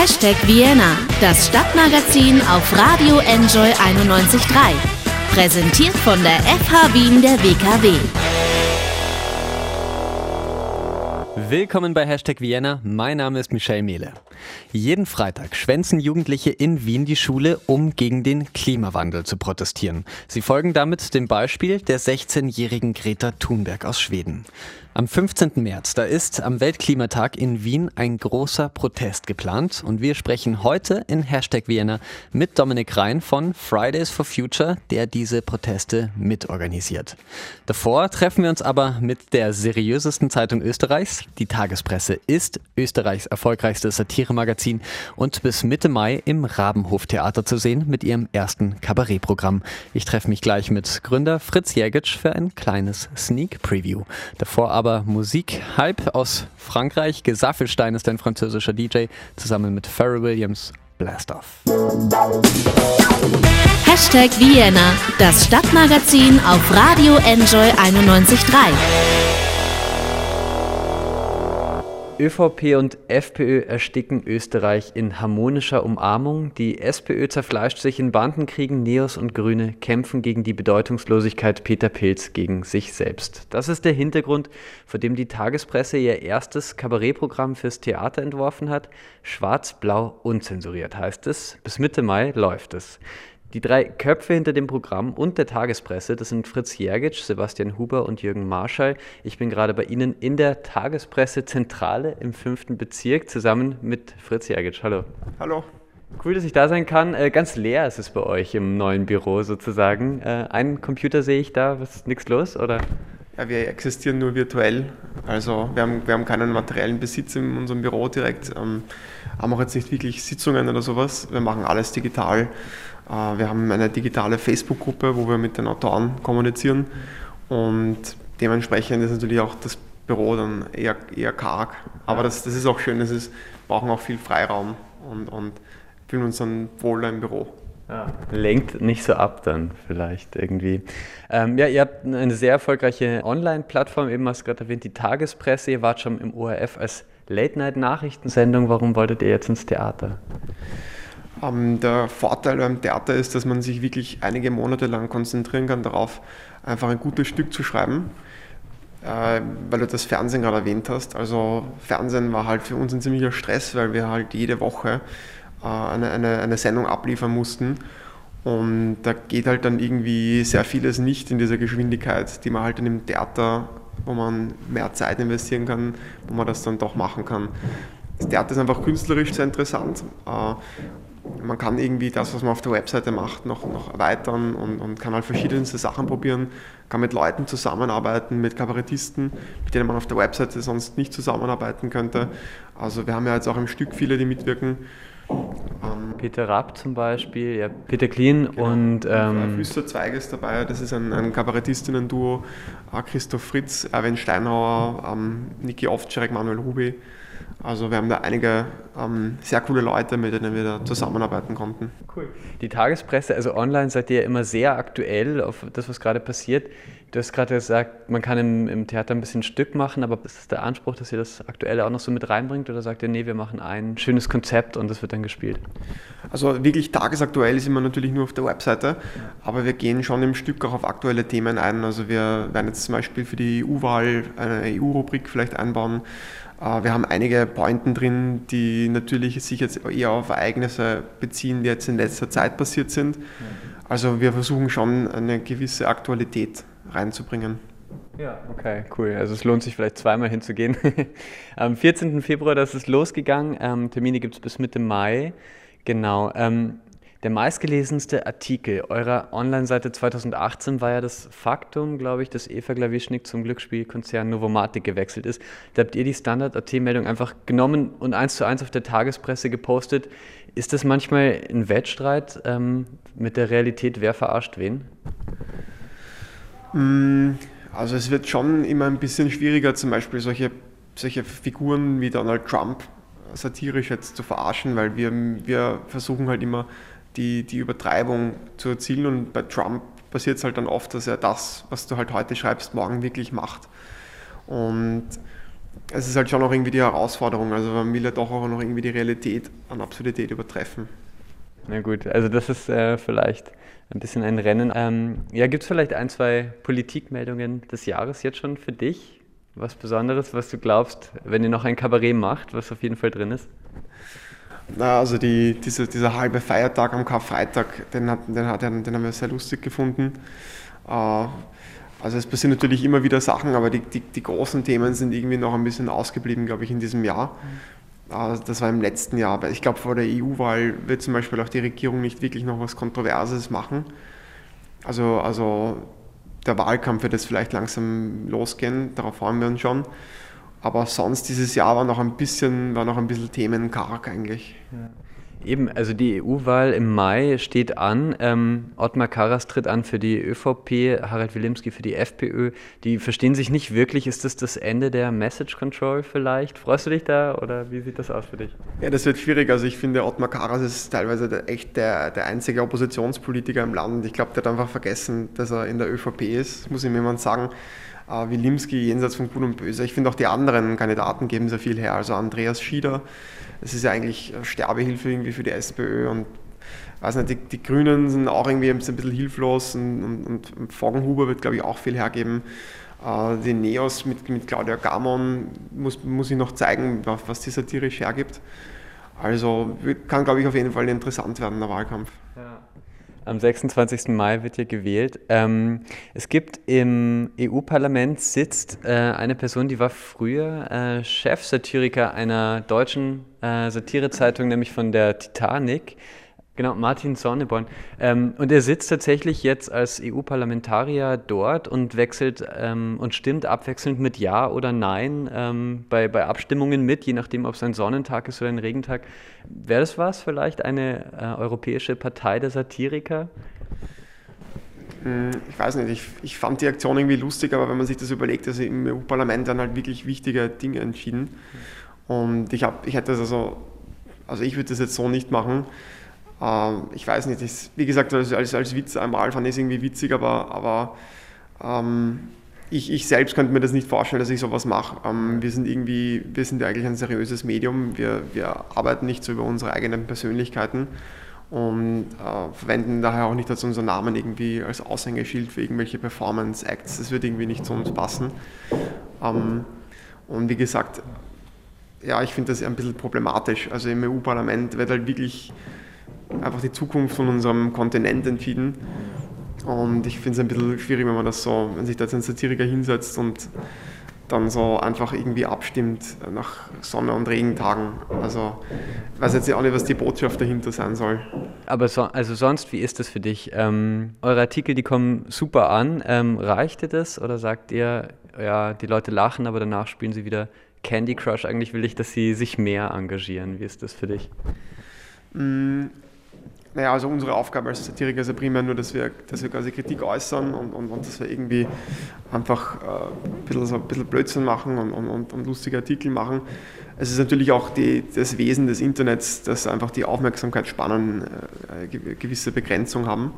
Hashtag Vienna, das Stadtmagazin auf Radio Enjoy 91.3. Präsentiert von der FH Wien der WKW. Willkommen bei Hashtag Vienna. Mein Name ist Michelle Mehle. Jeden Freitag schwänzen Jugendliche in Wien die Schule, um gegen den Klimawandel zu protestieren. Sie folgen damit dem Beispiel der 16-jährigen Greta Thunberg aus Schweden. Am 15. März, da ist am Weltklimatag in Wien ein großer Protest geplant und wir sprechen heute in Hashtag Vienna mit Dominik Rhein von Fridays for Future, der diese Proteste mitorganisiert. Davor treffen wir uns aber mit der seriösesten Zeitung Österreichs. Die Tagespresse ist Österreichs erfolgreichstes Satiremagazin und bis Mitte Mai im Rabenhoftheater zu sehen mit ihrem ersten Kabarettprogramm. Ich treffe mich gleich mit Gründer Fritz Jägitsch für ein kleines Sneak Preview. Davor aber Musik. Hype aus Frankreich. Gesaffelstein ist ein französischer DJ, zusammen mit Pharrell Williams. Blast Off. Hashtag Vienna, das Stadtmagazin auf Radio Enjoy 91.3. ÖVP und FPÖ ersticken Österreich in harmonischer Umarmung. Die SPÖ zerfleischt sich in Bandenkriegen. Neos und Grüne kämpfen gegen die Bedeutungslosigkeit. Peter Pilz gegen sich selbst. Das ist der Hintergrund, vor dem die Tagespresse ihr erstes Kabarettprogramm fürs Theater entworfen hat. Schwarz-Blau unzensuriert heißt es. Bis Mitte Mai läuft es. Die drei Köpfe hinter dem Programm und der Tagespresse, das sind Fritz Jergitsch, Sebastian Huber und Jürgen Marschall. Ich bin gerade bei Ihnen in der Tagespressezentrale im fünften Bezirk zusammen mit Fritz Jergitsch. Hallo. Hallo. Cool, dass ich da sein kann. Äh, ganz leer ist es bei euch im neuen Büro sozusagen. Äh, einen Computer sehe ich da, was ist nichts los, oder? Ja, wir existieren nur virtuell. Also wir haben, wir haben keinen materiellen Besitz in unserem Büro direkt, ähm, haben auch jetzt nicht wirklich Sitzungen oder sowas. Wir machen alles digital. Äh, wir haben eine digitale Facebook-Gruppe, wo wir mit den Autoren kommunizieren und dementsprechend ist natürlich auch das Büro dann eher, eher karg. Aber das, das ist auch schön, ist, brauchen auch viel Freiraum und, und fühlen uns dann wohler im Büro. Ja. Lenkt nicht so ab dann vielleicht irgendwie. Ähm, ja, ihr habt eine sehr erfolgreiche Online-Plattform, eben hast du gerade erwähnt, die Tagespresse. Ihr wart schon im ORF als Late-Night-Nachrichtensendung. Warum wolltet ihr jetzt ins Theater? Ähm, der Vorteil beim Theater ist, dass man sich wirklich einige Monate lang konzentrieren kann darauf, einfach ein gutes Stück zu schreiben. Äh, weil du das Fernsehen gerade erwähnt hast. Also Fernsehen war halt für uns ein ziemlicher Stress, weil wir halt jede Woche äh, eine, eine, eine Sendung abliefern mussten. Und da geht halt dann irgendwie sehr vieles nicht in dieser Geschwindigkeit, die man halt in dem Theater, wo man mehr Zeit investieren kann, wo man das dann doch machen kann. Das Theater ist einfach künstlerisch sehr interessant. Äh, man kann irgendwie das, was man auf der Webseite macht, noch, noch erweitern und, und kann halt verschiedenste Sachen probieren, kann mit Leuten zusammenarbeiten, mit Kabarettisten, mit denen man auf der Webseite sonst nicht zusammenarbeiten könnte. Also wir haben ja jetzt auch im Stück viele, die mitwirken. Ähm, Peter Rapp zum Beispiel, ja, Peter Clean genau. und... Ähm, Füster Zweig ist dabei, das ist ein, ein Kabarettistinnen-Duo, Christoph Fritz, Erwin Steinhauer, ähm, Niki Ovtscharek, Manuel Rubi. Also wir haben da einige ähm, sehr coole Leute, mit denen wir da zusammenarbeiten konnten. Cool. Die Tagespresse, also online seid ihr immer sehr aktuell auf das, was gerade passiert. Du hast gerade gesagt, man kann im, im, Theater ein bisschen Stück machen, aber ist das der Anspruch, dass ihr das Aktuelle auch noch so mit reinbringt oder sagt ihr, nee, wir machen ein schönes Konzept und das wird dann gespielt? Also wirklich tagesaktuell ist immer natürlich nur auf der Webseite, aber wir gehen schon im Stück auch auf aktuelle Themen ein. Also wir werden jetzt zum Beispiel für die EU-Wahl eine EU-Rubrik vielleicht einbauen. Äh, wir haben einige Pointen drin, die natürlich sich jetzt eher auf Ereignisse beziehen, die jetzt in letzter Zeit passiert sind. Also wir versuchen schon eine gewisse Aktualität reinzubringen. Ja, okay, cool. Also es lohnt sich vielleicht zweimal hinzugehen. Am 14. Februar, das ist losgegangen. Ähm, Termine gibt es bis Mitte Mai. Genau. Ähm, der meistgelesenste Artikel eurer Online-Seite 2018 war ja das Faktum, glaube ich, dass Eva Glawischnik zum Glücksspielkonzern Novomatic gewechselt ist. Da habt ihr die Standard-AT-Meldung einfach genommen und eins zu eins auf der Tagespresse gepostet. Ist das manchmal ein Wettstreit ähm, mit der Realität, wer verarscht wen? Mm, also es wird schon immer ein bisschen schwieriger, zum Beispiel solche, solche Figuren wie Donald Trump satirisch jetzt zu verarschen, weil wir, wir versuchen halt immer die, die Übertreibung zu erzielen. Und bei Trump passiert es halt dann oft, dass er das, was du halt heute schreibst, morgen wirklich macht. Und es ist halt schon noch irgendwie die Herausforderung. Also man will ja doch auch noch irgendwie die Realität an Absurdität übertreffen. Na gut, also das ist äh, vielleicht ein bisschen ein Rennen. Ähm, ja, gibt es vielleicht ein, zwei Politikmeldungen des Jahres jetzt schon für dich? Was Besonderes, was du glaubst, wenn ihr noch ein Kabarett macht, was auf jeden Fall drin ist? Na, also die, diese, dieser halbe Feiertag am Karfreitag, den, hat, den, hat, den haben wir sehr lustig gefunden. Äh, also es passieren natürlich immer wieder Sachen, aber die, die, die, großen Themen sind irgendwie noch ein bisschen ausgeblieben, glaube ich, in diesem Jahr. Mhm. Das war im letzten Jahr. Aber ich glaube, vor der EU-Wahl wird zum Beispiel auch die Regierung nicht wirklich noch was Kontroverses machen. Also, also der Wahlkampf wird jetzt vielleicht langsam losgehen, darauf freuen wir uns schon. Aber sonst dieses Jahr war noch ein bisschen, war noch ein bisschen themenkarg eigentlich. Ja. Eben, also die EU-Wahl im Mai steht an. Ähm, Ottmar Karas tritt an für die ÖVP, Harald Wilimski für die FPÖ. Die verstehen sich nicht wirklich. Ist das das Ende der Message Control vielleicht? Freust du dich da oder wie sieht das aus für dich? Ja, das wird schwierig. Also ich finde, Ottmar Karas ist teilweise der, echt der, der einzige Oppositionspolitiker im Land. Ich glaube, der hat einfach vergessen, dass er in der ÖVP ist, muss ihm jemand sagen. Uh, Wilimski jenseits von Gut und Böse. Ich finde auch die anderen Kandidaten geben sehr viel her. Also Andreas Schieder, das ist ja eigentlich Sterbehilfe irgendwie für die SPÖ und weiß nicht, die, die Grünen sind auch irgendwie ein bisschen hilflos und, und, und Foggenhuber wird, glaube ich, auch viel hergeben. Uh, die Neos mit, mit Claudia Gamon muss, muss ich noch zeigen, was die satirisch hergibt. Also kann, glaube ich, auf jeden Fall interessant werden, der Wahlkampf. Ja. Am 26. Mai wird hier gewählt. Ähm, es gibt im EU-Parlament sitzt äh, eine Person, die war früher äh, Chefsatiriker einer deutschen äh, Satirezeitung, nämlich von der Titanic. Genau, Martin Sonneborn. Ähm, und er sitzt tatsächlich jetzt als EU-Parlamentarier dort und wechselt ähm, und stimmt abwechselnd mit Ja oder Nein ähm, bei, bei Abstimmungen mit, je nachdem, ob es ein Sonnentag ist oder ein Regentag. Wäre das was, vielleicht eine äh, europäische Partei der Satiriker? Hm, ich weiß nicht, ich, ich fand die Aktion irgendwie lustig, aber wenn man sich das überlegt, also im EU-Parlament dann halt wirklich wichtige Dinge entschieden. Und ich, hab, ich hätte das also, also ich würde das jetzt so nicht machen. Ähm, ich weiß nicht, ich, wie gesagt, als, als, als Witz einmal fand ich es irgendwie witzig, aber, aber ähm, ich, ich, selbst könnte mir das nicht vorstellen, dass ich sowas mache. Ähm, wir sind irgendwie, wir sind eigentlich ein seriöses Medium, wir, wir arbeiten nicht so über unsere eigenen Persönlichkeiten und äh, verwenden daher auch nicht als unseren Namen irgendwie als Aushängeschild für irgendwelche Performance-Acts. Das wird irgendwie nicht zu uns passen. Ähm, und wie gesagt, ja, ich finde das ein bisschen problematisch. Also im EU-Parlament wird halt wirklich einfach die Zukunft von unserem Kontinent entschieden. Und ich finde es ein bisschen schwierig, wenn man das so, wenn sich da jetzt ein Satiriker hinsetzt und dann so einfach irgendwie abstimmt nach Sonne- und Regentagen. Also ich weiß jetzt auch nicht, was die Botschaft dahinter sein soll. Aber so, also sonst, wie ist das für dich? Ähm, eure Artikel, die kommen super an. Ähm, reicht dir das oder sagt ihr, ja, die Leute lachen, aber danach spielen sie wieder Candy Crush? Eigentlich will ich, dass sie sich mehr engagieren. Wie ist das für dich? Mm, naja, also unsere Aufgabe als Satiriker ist ja primär nur, dass wir, dass wir quasi Kritik äußern und, und, und dass wir irgendwie einfach äh, ein, bisschen, so ein bisschen Blödsinn machen und, und, und lustige Artikel machen. Es ist natürlich auch die, das Wesen des Internets, dass einfach die Aufmerksamkeitsspannen äh, gewisse Begrenzung haben.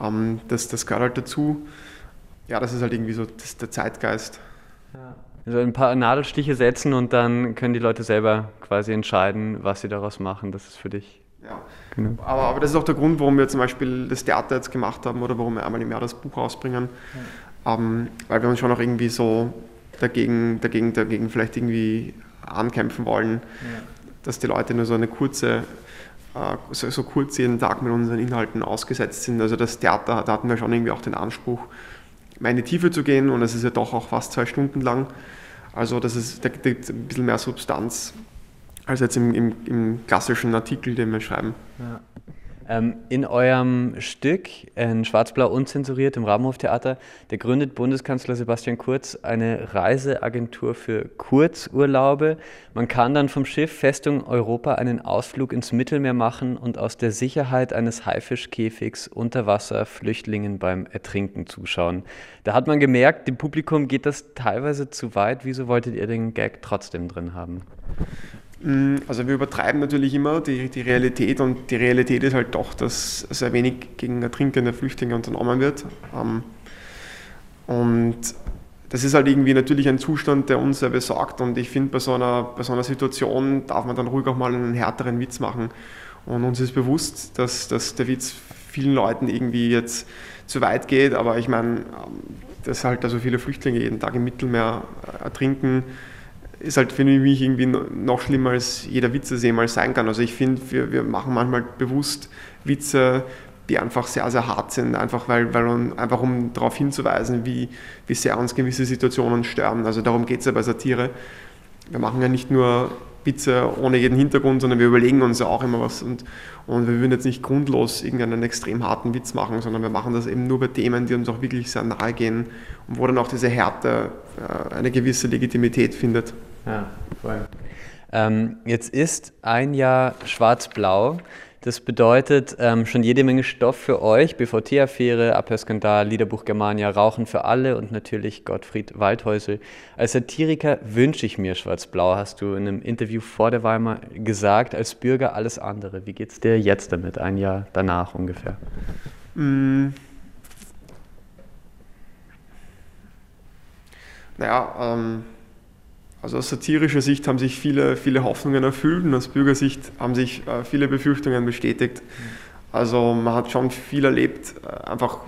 Ähm, das, das gehört halt dazu. Ja, das ist halt irgendwie so das, der Zeitgeist. Ja. Also ein paar Nadelstiche setzen und dann können die Leute selber quasi entscheiden, was sie daraus machen. Das ist für dich ja. Genau. Aber, aber, das ist auch der Grund, warum wir zum Beispiel das Theater jetzt gemacht haben oder warum wir einmal im Jahr das Buch rausbringen. Ja. Ähm, weil wir uns schon auch irgendwie so dagegen, dagegen, dagegen vielleicht irgendwie ankämpfen wollen, ja. dass die Leute nur so eine kurze, äh, so, so, kurz jeden Tag mit unseren Inhalten ausgesetzt sind. Also das Theater, da hatten wir schon irgendwie auch den Anspruch, mehr in die Tiefe zu gehen und es ist ja doch auch fast zwei Stunden lang. Also das ist, da gibt ein bisschen mehr Substanz als jetzt im, im, im klassischen Artikel, den wir schreiben. Ja. Ähm, in eurem Stück in Schwarz-Blau unzensuriert im Rabenhoftheater, da gründet Bundeskanzler Sebastian Kurz eine Reiseagentur für Kurzurlaube. Man kann dann vom Schiff Festung Europa einen Ausflug ins Mittelmeer machen und aus der Sicherheit eines Haifischkäfigs unter Wasser Flüchtlingen beim Ertrinken zuschauen. Da hat man gemerkt, dem Publikum geht das teilweise zu weit. Wieso wolltet ihr den Gag trotzdem drin haben? Mm, also wir übertreiben natürlich immer die, die Realität und die Realität ist halt doch, dass sehr wenig gegen ertrinkende Flüchtlinge unternommen wird. Ähm, und das ist halt irgendwie natürlich ein Zustand, der uns sehr besorgt. Und ich finde, bei, so einer, bei so einer Situation darf man dann ruhig auch mal einen härteren Witz machen. Und uns ist bewusst, dass, dass der Witz vielen Leuten irgendwie jetzt zu weit geht. Aber ich meine, ähm, dass halt da so viele Flüchtlinge jeden Tag im Mittelmeer äh, ertrinken, ist halt für mich irgendwie noch schlimmer, als jeder Witz es jemals sein kann. Also ich finde, wir, wir machen manchmal bewusst Witze, die einfach sehr, sehr hart sind, einfach, weil, weil um, einfach um darauf hinzuweisen, wie, wie sehr uns gewisse Situationen stören. Also darum geht es ja bei Satire. Wir machen ja nicht nur Witze ohne jeden Hintergrund, sondern wir überlegen uns ja auch immer was und, und wir würden jetzt nicht grundlos irgendeinen extrem harten Witz machen, sondern wir machen das eben nur bei Themen, die uns auch wirklich sehr nahe gehen und wo dann auch diese Härte äh, eine gewisse Legitimität findet. Ja, voll. Ähm, jetzt ist ein Jahr schwarz-blau. Das bedeutet ähm, schon jede Menge Stoff für euch. BVT-Affäre, Abhörskandal, Liederbuch Germania, Rauchen für alle und natürlich Gottfried Waldhäusel. Als Satiriker wünsche ich mir Schwarz-Blau, hast du in einem Interview vor der Weimar gesagt, als Bürger alles andere. Wie geht es dir jetzt damit, ein Jahr danach ungefähr? Mm. Naja, ähm also aus satirischer Sicht haben sich viele, viele Hoffnungen erfüllt und aus Bürgersicht haben sich äh, viele Befürchtungen bestätigt. Also man hat schon viel erlebt, äh, einfach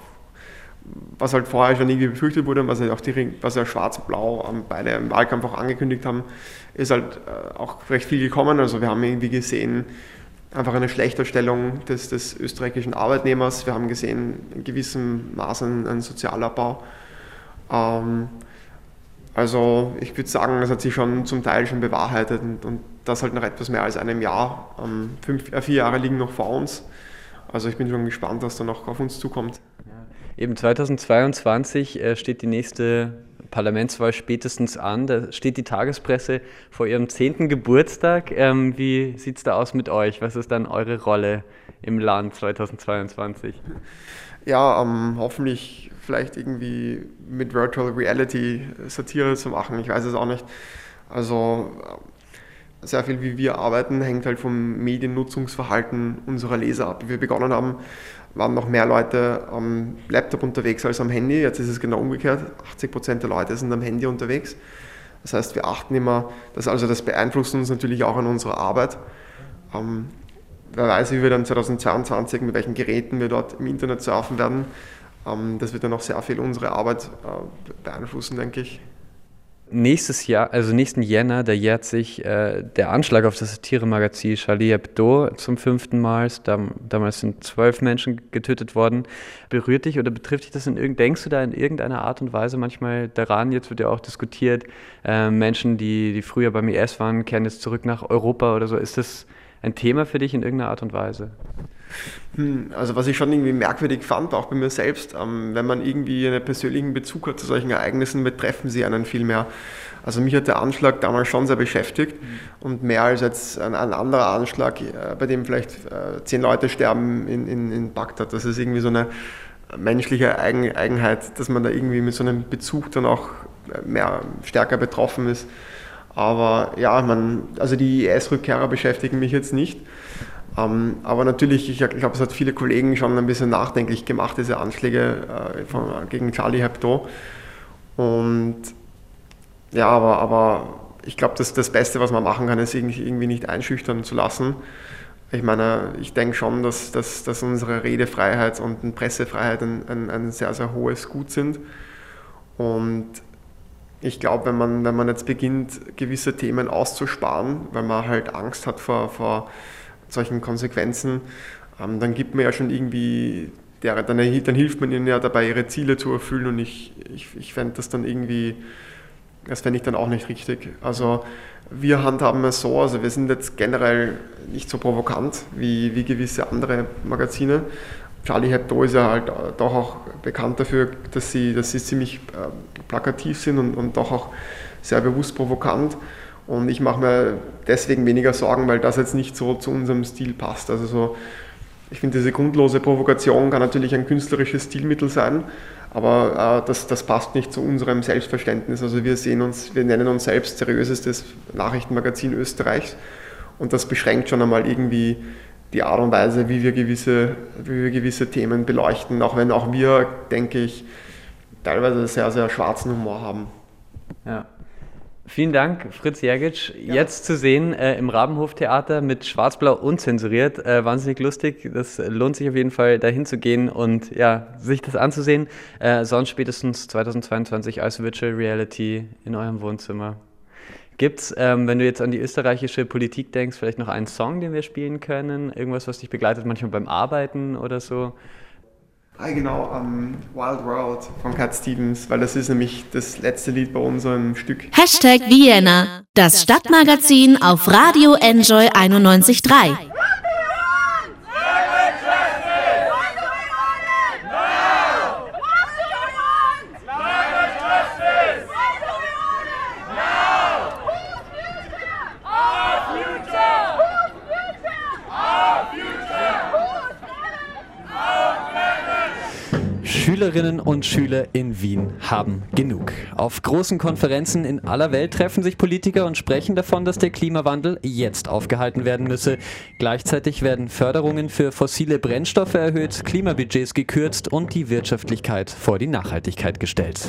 was halt vorher schon irgendwie befürchtet wurde, was ja auch die, was ja Schwarz-Blau ähm, beide im Wahlkampf auch angekündigt haben, ist halt äh, auch recht viel gekommen. Also wir haben irgendwie gesehen, einfach eine Schlechterstellung des, des österreichischen Arbeitnehmers. Wir haben gesehen, in gewissem Maße einen Sozialabbau. Ähm, also ich würde sagen, das hat sich schon zum Teil schon bewahrheitet und, und das halt nach etwas mehr als einem Jahr. Ähm, fünf, äh, vier Jahre liegen noch vor uns. Also ich bin schon gespannt, was da noch auf uns zukommt. Eben 2022 äh, steht die nächste Parlamentswahl spätestens an. Da steht die Tagespresse vor ihrem zehnten Geburtstag. Ähm, wie sieht es da aus mit euch? Was ist dann eure Rolle im Land 2022? Ja, ähm, hoffentlich vielleicht irgendwie mit Virtual Reality Satire zu machen. Ich weiß es auch nicht. Also sehr viel, wie wir arbeiten, hängt halt vom Mediennutzungsverhalten unserer Leser ab. Wie wir begonnen haben, waren noch mehr Leute am Laptop unterwegs als am Handy. Jetzt ist es genau umgekehrt. 80 Prozent der Leute sind am Handy unterwegs. Das heißt, wir achten immer, dass also das beeinflusst uns natürlich auch an unserer Arbeit. Ähm, wer weiß, wie wir dann 2022, mit welchen Geräten wir dort im Internet surfen werden. Ähm, das wird dann auch sehr viel unsere Arbeit äh, beeinflussen, denke ich. Nächstes Jahr, also nächsten Jänner, da jährt sich äh, der Anschlag auf das Satiremagazin Charlie Hebdo zum fünften Mal. Dam damals sind zwölf Menschen getötet worden. Berührt dich oder betrifft dich das in irgendeinem, denkst du da in irgendeiner Art und Weise manchmal daran? Jetzt wird ja auch diskutiert, äh, Menschen, die, die früher beim IS waren, kehren jetzt zurück nach Europa oder so. Ist das ein Thema für dich in irgendeiner Art und Weise? Hm, also was ich schon irgendwie merkwürdig fand, auch bei mir selbst, ähm, wenn man irgendwie einen persönlichen Bezug hat zu solchen Ereignissen, betreffen sie einen viel mehr. Also mich hat der Anschlag damals schon sehr beschäftigt mhm. und mehr als jetzt ein, ein anderer Anschlag, äh, bei dem vielleicht äh, zehn Leute sterben in, in, in Bagdad. Das ist irgendwie so eine menschliche Eigen, Eigenheit, dass man da irgendwie mit so einem Bezug dann auch mehr stärker betroffen ist. Aber ja, man, also die IS-Rückkehrer beschäftigen mich jetzt nicht. Ähm, aber natürlich, ich glaube, es hat viele Kollegen schon ein bisschen nachdenklich gemacht, diese Anschläge äh, von, gegen Charlie Hebdo. Und ja, aber, aber ich glaube, das, das Beste, was man machen kann, ist irgendwie nicht einschüchtern zu lassen. Ich meine, ich denke schon, dass, dass, dass unsere Redefreiheit und Pressefreiheit ein, ein, ein sehr, sehr hohes Gut sind. Und ich glaube, wenn man, wenn man jetzt beginnt, gewisse Themen auszusparen, weil man halt Angst hat vor, vor solchen Konsequenzen, ähm, dann gibt man ja schon irgendwie, der, dann, dann, hilft man ihnen ja dabei, ihre Ziele zu erfüllen und ich, ich, ich fände das dann irgendwie, das fände ich dann auch nicht richtig. Also wir handhaben es so, also wir sind jetzt generell nicht so provokant wie, wie gewisse andere Magazine. Charlie Hebdo ist ja halt doch auch bekannt dafür, dass sie, dass sie ziemlich äh, plakativ sind und, und doch auch sehr bewusst provokant. Und ich mache mir deswegen weniger Sorgen, weil das jetzt nicht so zu unserem Stil passt. Also so, ich finde, diese grundlose Provokation kann natürlich ein künstlerisches Stilmittel sein, aber äh, das, das passt nicht zu unserem Selbstverständnis. Also wir sehen uns, wir nennen uns selbst seriösestes Nachrichtenmagazin Österreichs und das beschränkt schon einmal irgendwie die Art und Weise, wie wir gewisse, wie wir gewisse Themen beleuchten, auch wenn auch wir, denke ich, teilweise sehr, sehr schwarzen Humor haben. Ja. Vielen Dank, Fritz Jergic. Ja. Jetzt zu sehen äh, im Rabenhof-Theater mit Schwarz-Blau unzensuriert. Äh, wahnsinnig lustig. Das lohnt sich auf jeden Fall, dahin zu gehen und ja, sich das anzusehen. Äh, sonst spätestens 2022 als Virtual Reality in eurem Wohnzimmer. Gibt es, ähm, wenn du jetzt an die österreichische Politik denkst, vielleicht noch einen Song, den wir spielen können? Irgendwas, was dich begleitet, manchmal beim Arbeiten oder so? Ah, genau, um, Wild World von Cat Stevens, weil das ist nämlich das letzte Lied bei unserem Stück. Hashtag Vienna, das Stadtmagazin auf Radio Enjoy 91.3. Schülerinnen und Schüler in Wien haben genug. Auf großen Konferenzen in aller Welt treffen sich Politiker und sprechen davon, dass der Klimawandel jetzt aufgehalten werden müsse. Gleichzeitig werden Förderungen für fossile Brennstoffe erhöht, Klimabudgets gekürzt und die Wirtschaftlichkeit vor die Nachhaltigkeit gestellt.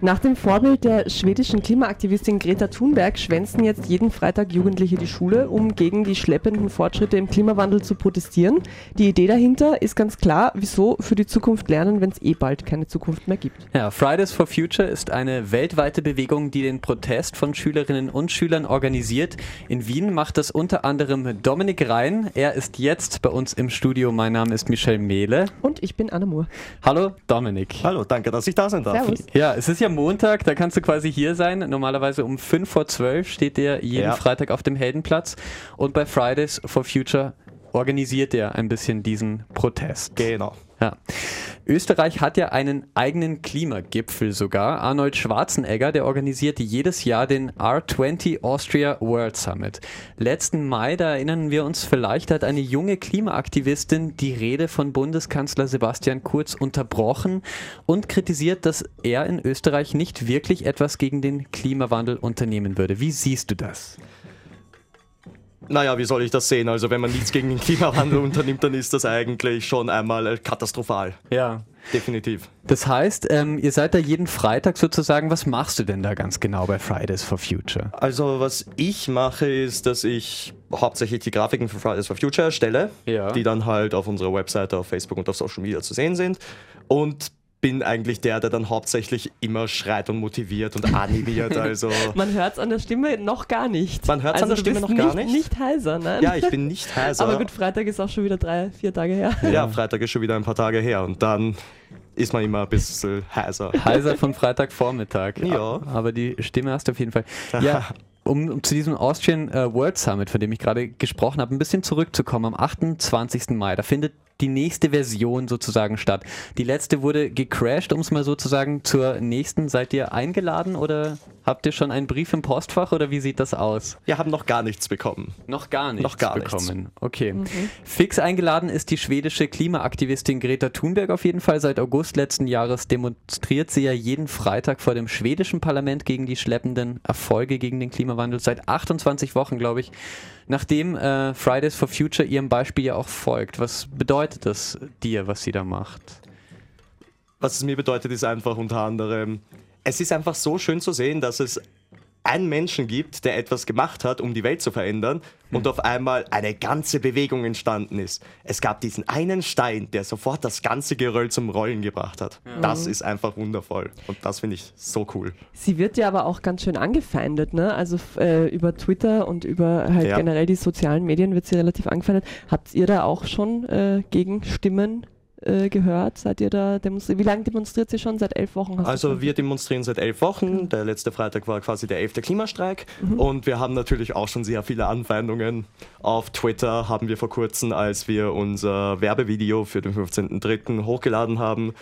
Nach dem Vorbild der schwedischen Klimaaktivistin Greta Thunberg schwänzen jetzt jeden Freitag Jugendliche die Schule, um gegen die schleppenden Fortschritte im Klimawandel zu protestieren. Die Idee dahinter ist ganz klar, wieso für die Zukunft lernen, wenn es eh bald bald keine Zukunft mehr gibt. Ja, Fridays for Future ist eine weltweite Bewegung, die den Protest von Schülerinnen und Schülern organisiert. In Wien macht das unter anderem Dominik Rhein. Er ist jetzt bei uns im Studio. Mein Name ist Michelle Mehle. Und ich bin Anna Moore. Hallo Dominik. Hallo, danke, dass ich da sein darf. Servus. Ja, es ist ja Montag, da kannst du quasi hier sein. Normalerweise um 5 vor 12 steht der jeden ja. Freitag auf dem Heldenplatz. Und bei Fridays for Future organisiert er ein bisschen diesen Protest. Genau. Ja. Österreich hat ja einen eigenen Klimagipfel sogar. Arnold Schwarzenegger, der organisiert jedes Jahr den R20 Austria World Summit. Letzten Mai, da erinnern wir uns vielleicht, hat eine junge Klimaaktivistin die Rede von Bundeskanzler Sebastian Kurz unterbrochen und kritisiert, dass er in Österreich nicht wirklich etwas gegen den Klimawandel unternehmen würde. Wie siehst du das? Naja, wie soll ich das sehen? Also wenn man nichts gegen den Klimawandel unternimmt, dann ist das eigentlich schon einmal katastrophal. Ja. Definitiv. Das heißt, ähm, ihr seid da jeden Freitag sozusagen. Was machst du denn da ganz genau bei Fridays for Future? Also was ich mache, ist, dass ich hauptsächlich die Grafiken für Fridays for Future erstelle, ja. die dann halt auf unserer Webseite, auf Facebook und auf Social Media zu sehen sind. Und bin eigentlich der, der dann hauptsächlich immer schreit und motiviert und animiert. Also Man hört es an der Stimme noch gar nicht. Man hört es also an der Stimme noch gar nicht. Nicht heiser, nein. Ja, ich bin nicht heiser. Aber gut, Freitag ist auch schon wieder drei, vier Tage her. Ja, Freitag ist schon wieder ein paar Tage her und dann ist man immer ein bisschen heiser. Heiser von Freitagvormittag. Ja. Aber die Stimme hast du auf jeden Fall. Ja, um, um, zu diesem Austrian uh, World Summit, von dem ich gerade gesprochen habe, ein bisschen zurückzukommen, am 28. Mai, da findet die nächste Version sozusagen statt. Die letzte wurde gecrashed, um es mal sozusagen zur nächsten. Seid ihr eingeladen oder habt ihr schon einen Brief im Postfach oder wie sieht das aus? Wir haben noch gar nichts bekommen. Noch gar nichts noch gar bekommen. Nichts. Okay. Mhm. Fix eingeladen ist die schwedische Klimaaktivistin Greta Thunberg auf jeden Fall. Seit August letzten Jahres demonstriert sie ja jeden Freitag vor dem schwedischen Parlament gegen die schleppenden Erfolge gegen den Klimawandel. Seit 28 Wochen, glaube ich nachdem äh, Fridays for Future ihrem Beispiel ja auch folgt. Was bedeutet das dir, was sie da macht? Was es mir bedeutet, ist einfach unter anderem, es ist einfach so schön zu sehen, dass es einen Menschen gibt, der etwas gemacht hat, um die Welt zu verändern und auf einmal eine ganze Bewegung entstanden ist. Es gab diesen einen Stein, der sofort das ganze Geröll zum Rollen gebracht hat. Ja. Das ist einfach wundervoll und das finde ich so cool. Sie wird ja aber auch ganz schön angefeindet, ne? Also äh, über Twitter und über halt ja. generell die sozialen Medien wird sie relativ angefeindet. Habt ihr da auch schon äh, Gegenstimmen äh, gehört? Seid ihr da demonstriert? Wie lange demonstriert sie schon? Seit elf Wochen? also wir demonstrieren seit elf Wochen. Der letzte Freitag war quasi der elfte Klimastreik. Mhm. Und wir haben natürlich auch schon sehr viele Anfeindungen. Auf Twitter haben wir vor kurzem, als wir unser Werbevideo für den 15.03. hochgeladen haben,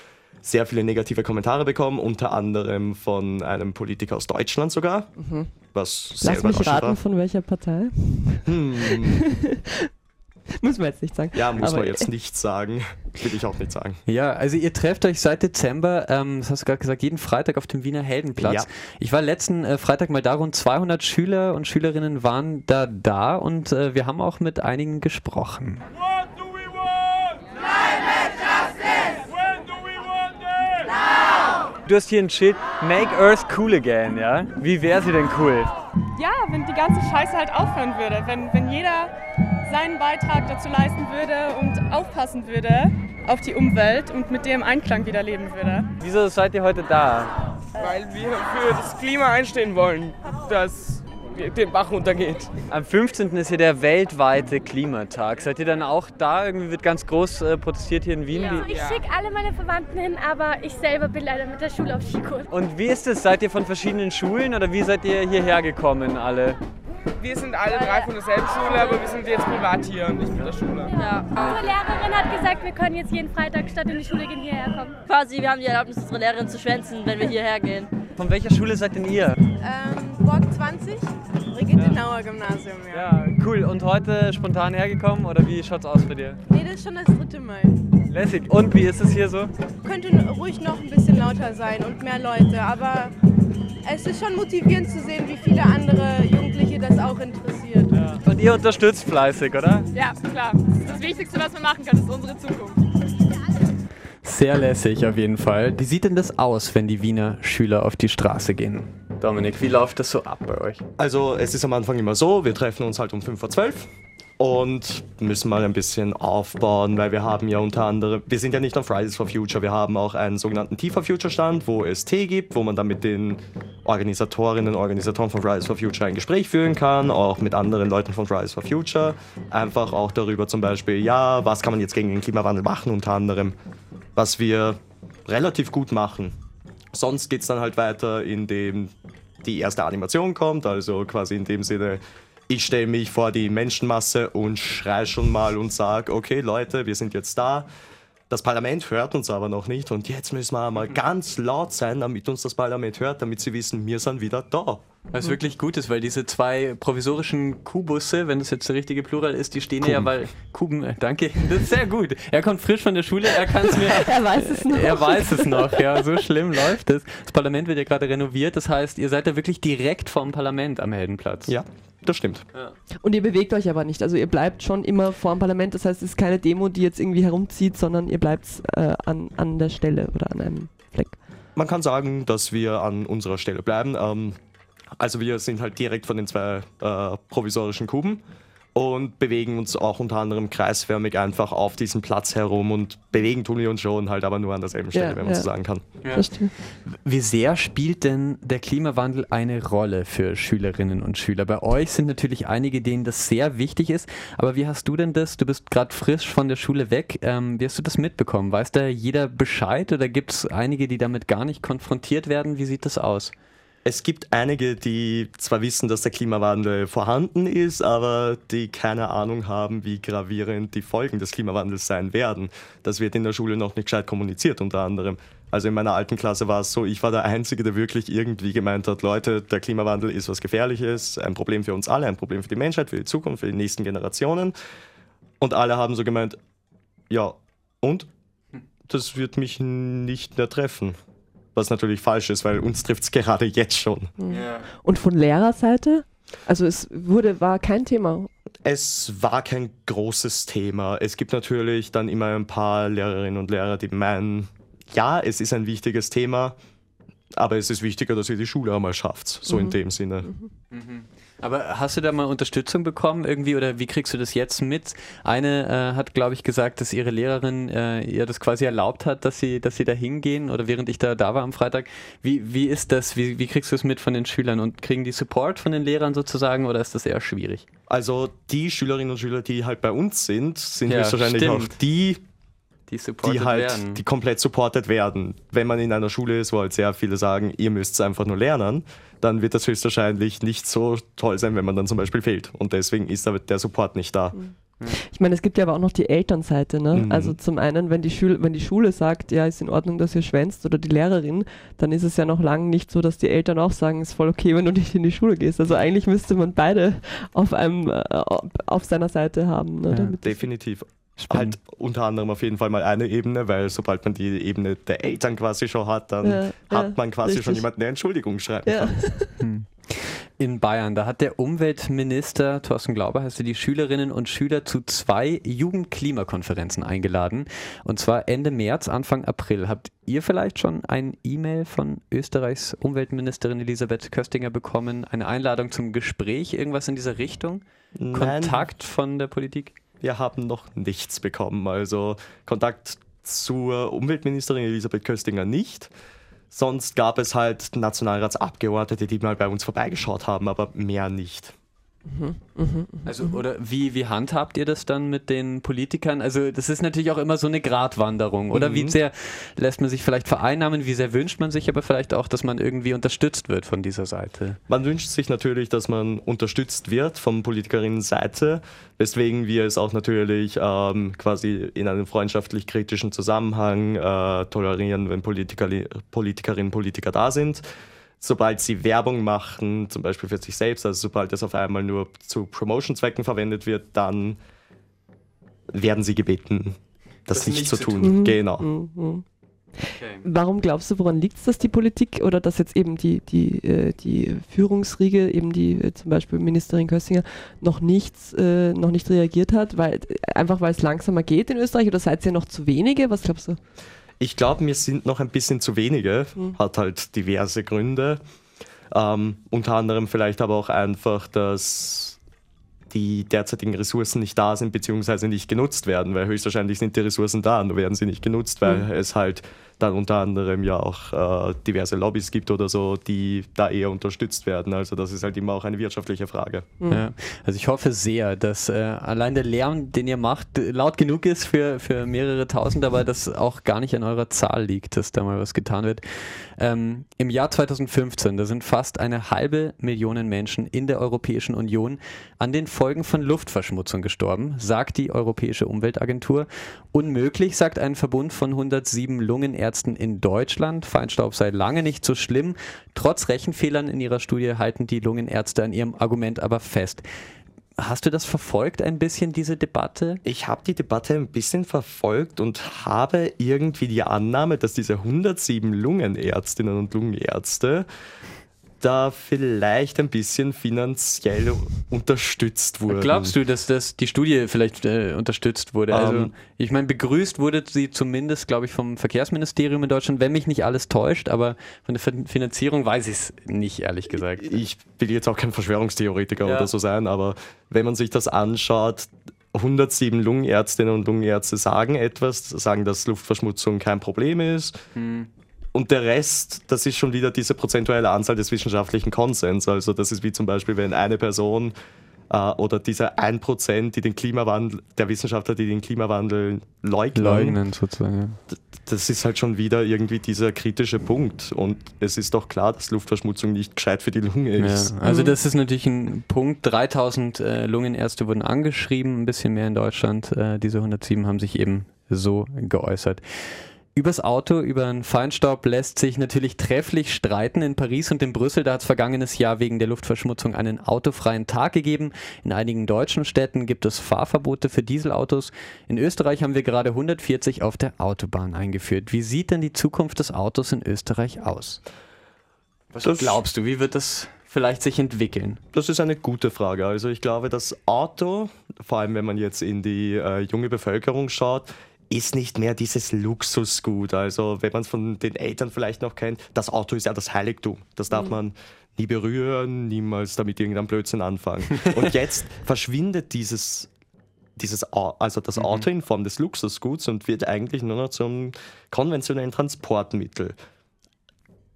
sehr viele negative Kommentare bekommen, unter anderem von einem Politiker aus Deutschland sogar. Mhm. Was Lass mich raten, war. von welcher Partei? Hm. Muss man jetzt nicht sagen. Ja, muss man jetzt nicht sagen. Will ich auch nicht sagen. Ja, also ihr trefft euch seit Dezember, ähm, das hast du gerade gesagt, jeden Freitag auf dem Wiener Heldenplatz. Ja. Ich war letzten äh, Freitag mal da, rund 200 Schüler und Schülerinnen waren da da und äh, wir haben auch mit einigen gesprochen. Du hast hier ein Schild, Make Earth Cool Again, ja? Wie wäre sie denn cool? Ja, wenn die ganze Scheiße halt aufhören würde. Wenn, wenn jeder seinen Beitrag dazu leisten würde und aufpassen würde auf die Umwelt und mit dem Einklang wieder leben würde. Wieso seid ihr heute da? Weil wir für das Klima einstehen wollen, das den Bach runtergeht. Am 15. ist hier der weltweite Klimatag. Seid ihr dann auch da? Irgendwie wird ganz groß äh, protestiert hier in Wien. Ja. Wie- Ich schicke alle meine Verwandten hin, aber ich selber bin leider mit der Schule auf Skikurs. Und wie ist es? Seid ihr von verschiedenen Schulen oder wie seid ihr hierher gekommen alle? Wir sind alle drei von derselben Schule, aber wir sind jetzt privat hier und nicht mit der Schule. Ja. Unsere Lehrerin hat gesagt, wir können jetzt jeden Freitag statt in die Schule gehen hierher kommen. Quasi, wir haben die Erlaubnis, unsere Lehrerin zu schwänzen, wenn wir hierher gehen. Von welcher Schule seid denn ihr? Ähm, Borg 20, Brigitte-Nauer Gymnasium, Ja, cool. Und heute spontan hergekommen oder wie schaut's aus für dir? Nee, das ist schon das dritte Mal. Lässig. Und wie ist es hier so? Könnte ruhig noch ein bisschen lauter sein und mehr Leute, aber es ist schon motivierend zu sehen, wie viele andere Jugendliche das auch interessiert. Und ihr unterstützt fleißig, oder? Ja, klar. Das Wichtigste, was wir machen können, ist unsere Zukunft. Sehr lässig auf jeden Fall. Wie sieht denn das aus, wenn die Wiener Schüler auf die Straße gehen? Dominik, wie läuft das so ab bei euch? Also es ist am Anfang immer so, wir treffen uns halt um 5 vor 12 und müssen mal ein bisschen aufbauen, weil wir haben ja unter anderem, wir sind ja nicht auf Fridays for Future, wir haben auch einen sogenannten for Future Stand, wo es Tee gibt, wo man dann mit den Organisatorinnen und Organisatoren von Fridays for Future ein Gespräch führen kann, auch mit anderen Leuten von Fridays for Future, einfach auch darüber zum Beispiel, ja, was kann man jetzt gegen den Klimawandel machen, unter anderem, was wir relativ gut machen. Sonst geht es dann halt weiter, indem die erste Animation kommt, also quasi in dem Sinne, ich stelle mich vor die Menschenmasse und schrei schon mal und sage, okay Leute, wir sind jetzt da. Das Parlament hört uns aber noch nicht und jetzt müssen wir mal ganz laut sein, damit uns das Parlament hört, damit sie wissen, wir sind wieder da. Was wirklich gut ist, weil diese zwei provisorischen Kuhbusse, wenn das jetzt der richtige Plural ist, die stehen ja, weil Kuben, äh, danke, das ist sehr gut. Er kommt frisch von der Schule, er kann es mir. Er weiß es noch. Er weiß es noch, ja, so schlimm läuft es. Das Parlament wird ja gerade renoviert, das heißt, ihr seid ja wirklich direkt vom Parlament am Heldenplatz. Ja, das stimmt. Und ihr bewegt euch aber nicht. Also ihr bleibt schon immer vor dem Parlament. Das heißt, es ist keine Demo, die jetzt irgendwie herumzieht, sondern ihr bleibt äh, an, an der Stelle oder an einem Fleck. Man kann sagen, dass wir an unserer Stelle bleiben. Ähm, also wir sind halt direkt von den zwei äh, provisorischen Kuben und bewegen uns auch unter anderem kreisförmig einfach auf diesem Platz herum und bewegen tun wir uns schon halt aber nur an derselben Stelle, Ja, wenn man ja. so sagen kann. Verstehe. Wie sehr spielt denn der Klimawandel eine Rolle für Schülerinnen und Schüler? Bei euch sind natürlich einige, denen das sehr wichtig ist, aber wie hast du denn das? Du bist gerade frisch von der Schule weg. Ähm, wie hast du das mitbekommen? Weiß da jeder Bescheid oder gibt es einige, die damit gar nicht konfrontiert werden? Wie sieht das aus? Es gibt einige, die zwar wissen, dass der Klimawandel vorhanden ist, aber die keine Ahnung haben, wie gravierend die Folgen des Klimawandels sein werden. Das wird in der Schule noch nicht gescheit kommuniziert, unter anderem. Also in meiner alten Klasse war es so, ich war der Einzige, der wirklich irgendwie gemeint hat, Leute, der Klimawandel ist was Gefährliches, ein Problem für uns alle, ein Problem für die Menschheit, für die Zukunft, für die nächsten Generationen. Und alle haben so gemeint, ja, und? Das wird mich nicht mehr treffen. Was natürlich falsch ist, weil uns trifft es gerade jetzt schon. Und von Lehrerseite? Also es wurde, war kein Thema. Es war kein großes Thema. Es gibt natürlich dann immer ein paar Lehrerinnen und Lehrer, die meinen, ja, es ist ein wichtiges Thema, aber es ist wichtiger, dass ihr die Schule einmal schafft. So in dem Sinne. Aber hast du da mal Unterstützung bekommen irgendwie oder wie kriegst du das jetzt mit? Eine äh, hat, glaube ich, gesagt, dass ihre Lehrerin äh, ihr das quasi erlaubt hat, dass sie, dass sie da hingehen oder während ich da, da war am Freitag. Wie, wie ist das? Wie, wie kriegst du es mit von den Schülern und kriegen die Support von den Lehrern sozusagen oder ist das eher schwierig? Also die Schülerinnen und Schüler, die halt bei uns sind, sind Ja, höchstwahrscheinlich stimmt. auch die, Die supported die halt werden. die komplett supported werden. Wenn man in einer Schule ist, wo halt sehr viele sagen, ihr müsst es einfach nur lernen, dann wird das höchstwahrscheinlich nicht so toll sein, wenn man dann zum Beispiel fehlt. Und deswegen ist aber der Support nicht da. Ich meine, es gibt ja aber auch noch die Elternseite. Ne? Mhm. Also zum einen, wenn die, Schule, wenn die Schule sagt, ja, ist in Ordnung, dass ihr schwänzt oder die Lehrerin, dann ist es ja noch lange nicht so, dass die Eltern auch sagen, ist voll okay, wenn du nicht in die Schule gehst. Also eigentlich müsste man beide auf einem äh, auf seiner Seite haben. Ne? Ja, Definitiv. Spannend. Halt unter anderem auf jeden Fall mal eine Ebene, weil sobald man die Ebene der Eltern quasi schon hat, dann Ja, hat ja, man quasi schon richtig. jemanden, der Entschuldigung schreiben Ja. kann. In Bayern, da hat der Umweltminister Thorsten Glauber heißt er, die Schülerinnen und Schüler zu zwei Jugendklimakonferenzen eingeladen. Und zwar Ende März, Anfang April. Habt ihr vielleicht schon ein E-Mail von Österreichs Umweltministerin Elisabeth Köstinger bekommen? Eine Einladung zum Gespräch, irgendwas in dieser Richtung? Nein. Kontakt von der Politik? Wir haben noch nichts bekommen. Also Kontakt zur Umweltministerin Elisabeth Köstinger nicht. Sonst gab es halt Nationalratsabgeordnete, die mal bei uns vorbeigeschaut haben, aber mehr nicht. Also, oder wie, wie handhabt ihr das dann mit den Politikern? Also, das ist natürlich auch immer so eine Gratwanderung. Oder wie Mhm. sehr lässt man sich vielleicht vereinnahmen? Wie sehr wünscht man sich aber vielleicht auch, dass man irgendwie unterstützt wird von dieser Seite? Man wünscht sich natürlich, dass man unterstützt wird von Politikerinnenseite, weswegen wir es auch natürlich ähm, quasi in einem freundschaftlich kritischen Zusammenhang äh, tolerieren, wenn Politiker, Politikerinnen und Politiker da sind. Sobald sie Werbung machen, zum Beispiel für sich selbst, also sobald es auf einmal nur zu Promotion-Zwecken verwendet wird, dann werden sie gebeten, das, nicht, zu tun. Genau. Mhm. Warum glaubst du, woran liegt es, dass die Politik oder dass jetzt eben die, die, äh, die Führungsriege, eben die äh, zum Beispiel Ministerin Köstinger, noch nichts, äh, noch nicht reagiert hat? Weil, einfach weil es langsamer geht in Österreich oder seid ihr noch zu wenige? Was glaubst du? Ich glaube, mir sind noch ein bisschen zu wenige, hat halt diverse Gründe. Ähm, unter anderem vielleicht aber auch einfach, dass die derzeitigen Ressourcen nicht da sind, beziehungsweise nicht genutzt werden, weil höchstwahrscheinlich sind die Ressourcen da, nur werden sie nicht genutzt, weil Mhm. es halt dann unter anderem ja auch äh, diverse Lobbys gibt oder so, die da eher unterstützt werden. Also das ist halt immer auch eine wirtschaftliche Frage. Ja. Also ich hoffe sehr, dass äh, allein der Lärm, den ihr macht, laut genug ist für, für mehrere tausend, aber das auch gar nicht an eurer Zahl liegt, dass da mal was getan wird. Ähm, Im Jahr 2015, da sind fast eine halbe Million Menschen in der Europäischen Union an den Folgen von Luftverschmutzung gestorben, sagt die Europäische Umweltagentur. Unmöglich, sagt ein Verbund von 107 Lungenärzten in Deutschland. Feinstaub sei lange nicht so schlimm. Trotz Rechenfehlern in ihrer Studie halten die Lungenärzte an ihrem Argument aber fest. Hast du das verfolgt ein bisschen, diese Debatte? Ich habe die Debatte ein bisschen verfolgt und habe irgendwie die Annahme, dass diese 107 Lungenärztinnen und Lungenärzte da vielleicht ein bisschen finanziell unterstützt wurden. Glaubst du, dass das die Studie vielleicht äh, unterstützt wurde? Also, Ähm. ich meine, begrüßt wurde sie zumindest, glaube ich, vom Verkehrsministerium in Deutschland, wenn mich nicht alles täuscht, aber von der Fin- Finanzierung weiß ich es nicht, ehrlich gesagt. Ich will jetzt auch kein Verschwörungstheoretiker Ja. oder so sein, aber wenn man sich das anschaut, 107 Lungenärztinnen und Lungenärzte sagen etwas, sagen, dass Luftverschmutzung kein Problem ist. Und der Rest, das ist schon wieder diese prozentuelle Anzahl des wissenschaftlichen Konsens. Also das ist wie zum Beispiel, wenn eine Person äh, oder diese 1%, die den Klimawandel, der Wissenschaftler, die den Klimawandel leugnen, Leugnen sozusagen. das ist halt schon wieder irgendwie dieser kritische Punkt. Und es ist doch klar, dass Luftverschmutzung nicht gescheit für die Lunge Ja, ist. also das ist natürlich ein Punkt. 3000 äh, Lungenärzte wurden angeschrieben, ein bisschen mehr in Deutschland. Äh, diese 107 haben sich eben so geäußert. Übers Auto, über den Feinstaub lässt sich natürlich trefflich streiten. In Paris und in Brüssel, da hat es vergangenes Jahr wegen der Luftverschmutzung einen autofreien Tag gegeben. In einigen deutschen Städten gibt es Fahrverbote für Dieselautos. In Österreich haben wir gerade 140 auf der Autobahn eingeführt. Wie sieht denn die Zukunft des Autos in Österreich aus? Was Das- glaubst du, wie wird das vielleicht sich entwickeln? Das ist eine gute Frage. Also ich glaube, das Auto, vor allem wenn man jetzt in die äh, junge Bevölkerung schaut, ist nicht mehr dieses Luxusgut. Also wenn man es von den Eltern vielleicht noch kennt, das Auto ist ja das Heiligtum. Das darf man nie berühren, niemals damit irgendein Blödsinn anfangen. Und jetzt verschwindet dieses dieses, also das Auto in Form des Luxusguts und wird eigentlich nur noch zum konventionellen Transportmittel.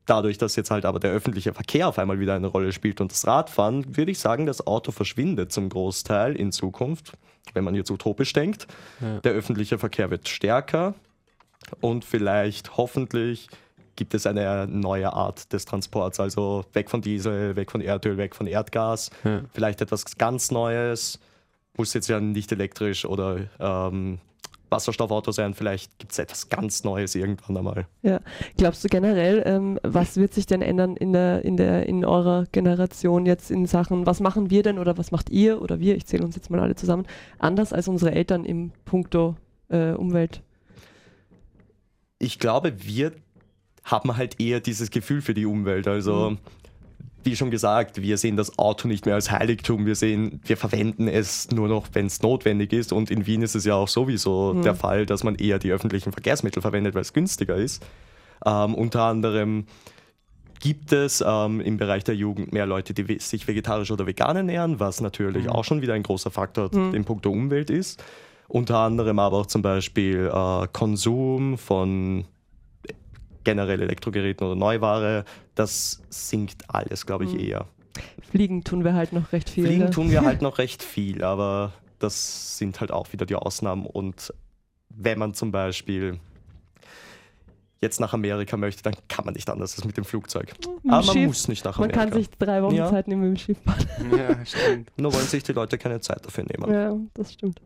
Dadurch, dass jetzt halt aber der öffentliche Verkehr auf einmal wieder eine Rolle spielt und das Radfahren, würde ich sagen, das Auto verschwindet zum Großteil in Zukunft, wenn man jetzt utopisch denkt. Der öffentliche Verkehr wird stärker und vielleicht hoffentlich gibt es eine neue Art des Transports, also weg von Diesel, weg von Erdöl, weg von Erdgas, Ja. vielleicht etwas ganz Neues, muss jetzt ja nicht elektrisch oder ähm, Wasserstoffauto sein, vielleicht gibt es etwas ganz Neues irgendwann einmal. Ja. Glaubst du generell, ähm, was wird sich denn ändern in der, in der, in eurer Generation jetzt in Sachen, was machen wir denn oder was macht ihr oder wir, ich zähle uns jetzt mal alle zusammen, anders als unsere Eltern im Punkto äh, Umwelt? ich glaube, wir haben halt eher dieses Gefühl für die Umwelt. Also wie schon gesagt, wir sehen das Auto nicht mehr als Heiligtum. Wir sehen, wir verwenden es nur noch, wenn es notwendig ist. Und in Wien ist es ja auch sowieso Mhm. der Fall, dass man eher die öffentlichen Verkehrsmittel verwendet, weil es günstiger ist. Ähm, unter anderem gibt es ähm, im Bereich der Jugend mehr Leute, die sich vegetarisch oder vegan ernähren, was natürlich auch schon wieder ein großer Faktor Mhm. in puncto Umwelt ist. Unter anderem aber auch zum Beispiel äh, Konsum von generell Elektrogeräten oder Neuware. Das sinkt alles, glaube ich, Mhm. eher. Fliegen tun wir halt noch recht viel. Fliegen ne? tun wir halt noch recht viel, aber das sind halt auch wieder die Ausnahmen. Und wenn man zum Beispiel jetzt nach Amerika möchte, dann kann man nicht anders als mit dem Flugzeug. Mit Aber man Schiff. muss nicht nach Man Amerika. kann sich drei Wochen Ja. Zeit nehmen mit dem Schiff fahren. Ja, stimmt. Nur wollen sich die Leute keine Zeit dafür nehmen. Ja, das stimmt.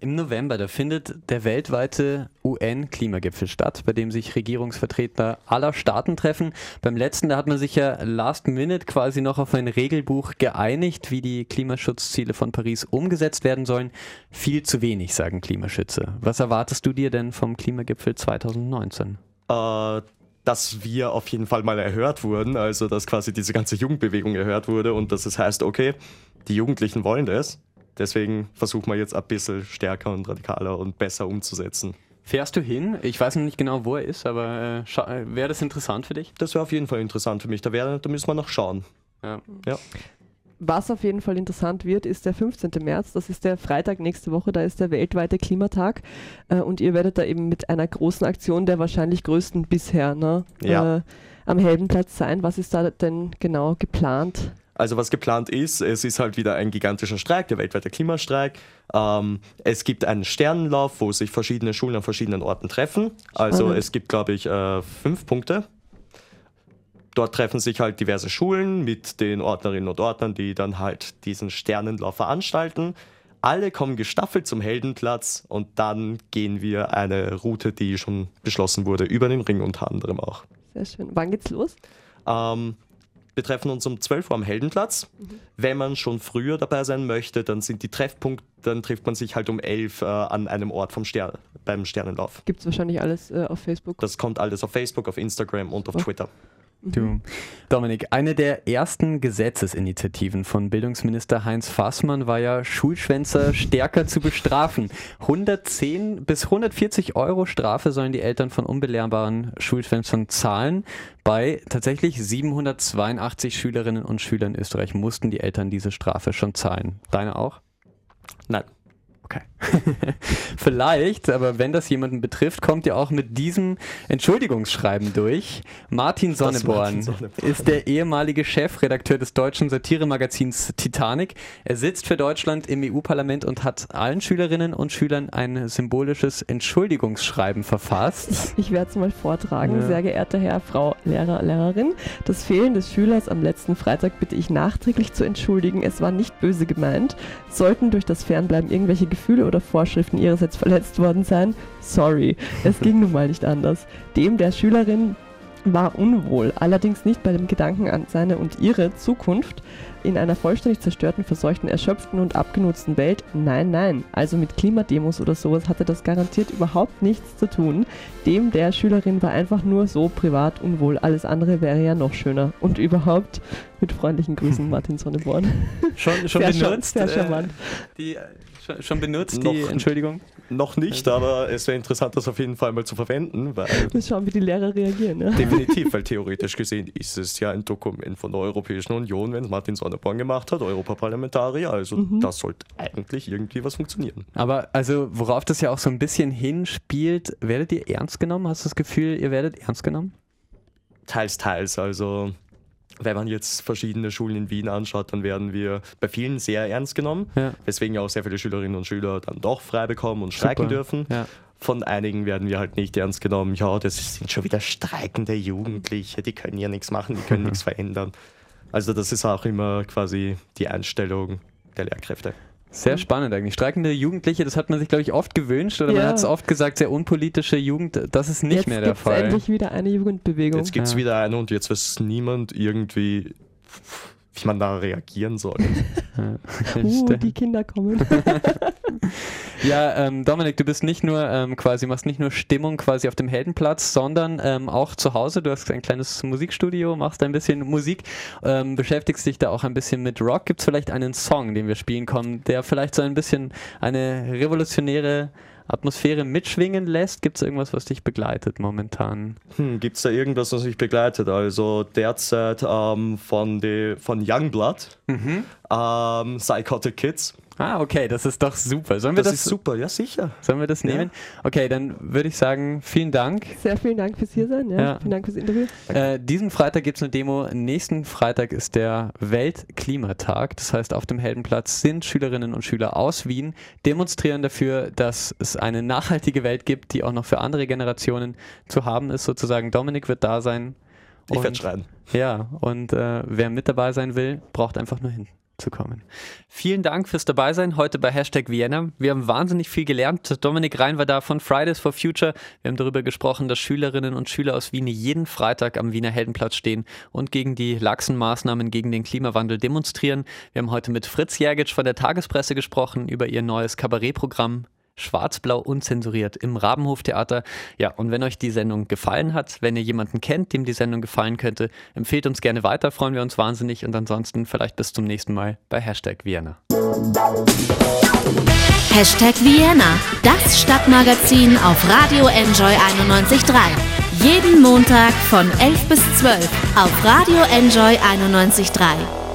Im November, da findet der weltweite UN-Klimagipfel statt, bei dem sich Regierungsvertreter aller Staaten treffen. Beim letzten, da hat man sich ja last minute quasi noch auf ein Regelbuch geeinigt, wie die Klimaschutzziele von Paris umgesetzt werden sollen. Viel zu wenig, sagen Klimaschützer. Was erwartest du dir denn vom Klimagipfel 2019? äh, dass wir auf jeden Fall mal erhört wurden, also dass quasi diese ganze Jugendbewegung erhört wurde und dass es heißt, okay, die Jugendlichen wollen das, deswegen versuchen wir jetzt ein bisschen stärker und radikaler und besser umzusetzen. Fährst du hin? Ich weiß noch nicht genau, wo er ist, aber äh, wäre das interessant für dich? Das wäre auf jeden Fall interessant für mich, da, wär, da müssen wir noch schauen. Ja. Was auf jeden Fall interessant wird, ist der 15. März. Das ist der Freitag nächste Woche. Da ist der weltweite Klimatag. Äh, und ihr werdet da eben mit einer großen Aktion, der wahrscheinlich größten bisher, ne, Ja. äh, am Heldenplatz sein. Was ist da denn genau geplant? Also was geplant ist, es ist halt wieder ein gigantischer Streik, der weltweite Klimastreik. Ähm, es gibt einen Sternenlauf, wo sich verschiedene Schulen an verschiedenen Orten treffen. Also Spannend. es gibt, glaube ich, äh, fünf Punkte. Dort treffen sich halt diverse Schulen mit den Ordnerinnen und Ordnern, die dann halt diesen Sternenlauf veranstalten. Alle kommen gestaffelt zum Heldenplatz und dann gehen wir eine Route, die schon beschlossen wurde, über den Ring unter anderem auch. Sehr schön. Wann geht's los? Ähm, wir treffen uns um 12 Uhr am Heldenplatz. Wenn man schon früher dabei sein möchte, dann sind die Treffpunkte, dann trifft man sich halt um 11 äh, an einem Ort vom Stern, beim Sternenlauf. Gibt es wahrscheinlich alles äh, auf Facebook. Das kommt alles auf Facebook, auf Instagram und auf Oh. Twitter. Du. Dominik, eine der ersten Gesetzesinitiativen von Bildungsminister Heinz Fassmann war ja, Schulschwänzer stärker zu bestrafen. 110 bis 140 Euro Strafe sollen die Eltern von unbelehrbaren Schulschwänzern zahlen. Bei tatsächlich 782 Schülerinnen und Schülern in Österreich mussten die Eltern diese Strafe schon zahlen. Deine auch? Nein. Okay. Vielleicht, aber wenn das jemanden betrifft, kommt ihr auch mit diesem Entschuldigungsschreiben durch. Martin Sonneborn, Martin Sonneborn. ist der ehemalige Chefredakteur des deutschen Satiremagazins Titanic. Er sitzt für Deutschland im EU-Parlament und hat allen Schülerinnen und Schülern ein symbolisches Entschuldigungsschreiben verfasst. Ich werde es mal vortragen. Ja. Sehr geehrter Herr, Frau Lehrer, Lehrerin, das Fehlen des Schülers am letzten Freitag bitte ich nachträglich zu entschuldigen. Es war nicht böse gemeint. Sollten durch das Fernbleiben irgendwelche Gefühle oder Vorschriften ihrerseits verletzt worden sein, sorry. Es ging nun mal nicht anders. Dem der Schülerin war unwohl, allerdings nicht bei dem Gedanken an seine und ihre Zukunft in einer vollständig zerstörten, verseuchten, erschöpften und abgenutzten Welt. Nein, nein. Also mit Klimademos oder sowas hatte das garantiert überhaupt nichts zu tun. Dem der Schülerin war einfach nur so privat unwohl. Alles andere wäre ja noch schöner. Und überhaupt mit freundlichen Grüßen, Martin Sonneborn. Schon, schon Sehr benutzt? sehr äh, charmant. die, äh, schon, schon benutzt, die Noch- Entschuldigung? Noch nicht, aber es wäre interessant, das auf jeden Fall mal zu verwenden, weil Mal schauen, wie die Lehrer reagieren. Ja. definitiv, weil theoretisch gesehen ist es ja ein Dokument von der Europäischen Union, wenn es Martin Sonneborn gemacht hat, Europaparlamentarier, also Mhm. das sollte eigentlich irgendwie was funktionieren. Aber also, worauf das ja auch so ein bisschen hinspielt, werdet ihr ernst genommen? Hast du das Gefühl, ihr werdet ernst genommen? Teils, teils. Also, wenn man jetzt verschiedene Schulen in Wien anschaut, dann werden wir bei vielen sehr ernst genommen, Ja. weswegen ja auch sehr viele Schülerinnen und Schüler dann doch frei bekommen und streiken Super. dürfen. Ja. Von einigen werden wir halt nicht ernst genommen. Ja, das sind schon wieder streikende Jugendliche, die können ja nichts machen, die können nichts verändern. Also, das ist auch immer quasi die Einstellung der Lehrkräfte. Sehr spannend eigentlich. Streikende Jugendliche, das hat man sich, glaube ich, oft gewünscht oder man Ja. hat es oft gesagt, sehr unpolitische Jugend, das ist nicht Jetzt mehr der Fall. endlich wieder eine Jugendbewegung. Jetzt gibt es Ja. wieder eine und jetzt weiß niemand irgendwie, wie man da reagieren soll. uh, die Kinder kommen. ja, ähm, Dominik, du bist nicht nur ähm, quasi, machst nicht nur Stimmung quasi auf dem Heldenplatz, sondern ähm, auch zu Hause. Du hast ein kleines Musikstudio, machst ein bisschen Musik, ähm, beschäftigst dich da auch ein bisschen mit Rock. Gibt es vielleicht einen Song, den wir spielen kommen, der vielleicht so ein bisschen eine revolutionäre Atmosphäre mitschwingen lässt? Gibt es irgendwas, was dich begleitet momentan? Hm, Gibt es da irgendwas, was mich begleitet? Also derzeit ähm, von, die, von Youngblood, mhm. ähm, Psychotic Kids. Ah, okay, das ist doch super. Sollen wir das, das ist super, ja sicher. Sollen wir das nehmen? Ja. Okay, dann würde ich sagen, vielen Dank. Sehr vielen Dank fürs Hiersein. Ja. ja. Vielen Dank fürs Interview. Äh, diesen Freitag gibt es eine Demo. Nächsten Freitag ist der Weltklimatag. Das heißt, auf dem Heldenplatz sind Schülerinnen und Schüler aus Wien, demonstrieren dafür, dass es eine nachhaltige Welt gibt, die auch noch für andere Generationen zu haben ist. Sozusagen, Dominik wird da sein. Ich werde schreiben. Ja, und äh, wer mit dabei sein will, braucht einfach nur hin zu kommen. Vielen Dank fürs Dabeisein heute bei Hashtag Vienna. Wir haben wahnsinnig viel gelernt. Dominik Rhein war da von Fridays for Future. Wir haben darüber gesprochen, dass Schülerinnen und Schüler aus Wien jeden Freitag am Wiener Heldenplatz stehen und gegen die laxen Maßnahmen gegen den Klimawandel demonstrieren. Wir haben heute mit Fritz Jergitsch von der Tagespresse gesprochen über ihr neues Kabarettprogramm schwarz-blau unzensuriert im Rabenhoftheater. Ja, und wenn euch die Sendung gefallen hat, wenn ihr jemanden kennt, dem die Sendung gefallen könnte, empfehlt uns gerne weiter, freuen wir uns wahnsinnig und ansonsten vielleicht bis zum nächsten Mal bei Hashtag Vienna. Hashtag Vienna, das Stadtmagazin auf Radio Enjoy 91.3. Jeden Montag von 11 bis 12 auf Radio Enjoy 91.3.